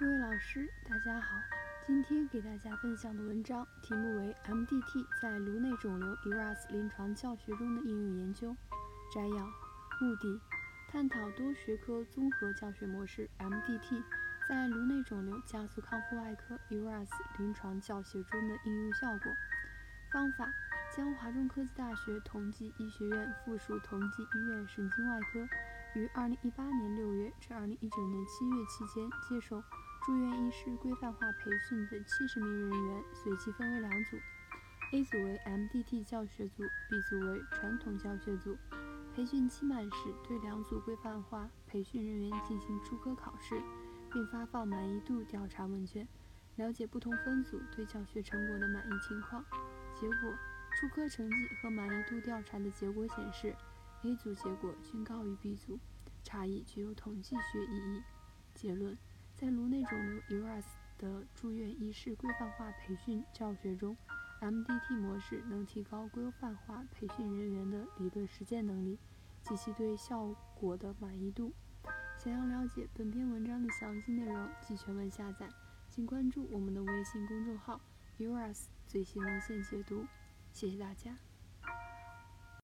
各位老师，大家好。今天给大家分享的文章题目为《MDT 在颅内肿瘤 ERAS 临床教学中的应用研究》。摘要：目的，探讨多学科综合教学模式 MDT 在颅内肿瘤加速康复外科 ERAS 临床教学中的应用效果。方法，将华中科技大学同济医学院附属同济医院神经外科于2018年6月至2019年7月期间接受。住院医师规范化培训的七十名人员随机分为两组，A 组为 MDT 教学组，B 组为传统教学组。培训期满时，对两组规范化培训人员进行出科考试，并发放满意度调查问卷，了解不同分组对教学成果的满意情况。结果，出科成绩和满意度调查的结果显示，A 组结果均高于 B 组，差异具有统计学意义。结论。在颅内肿瘤 ERAS 的住院医师规范化培训教学中，MDT 模式能提高规范化培训人员的理论实践能力及其对效果的满意度。想要了解本篇文章的详细内容及全文下载，请关注我们的微信公众号 ERAS 最新文献解读。谢谢大家。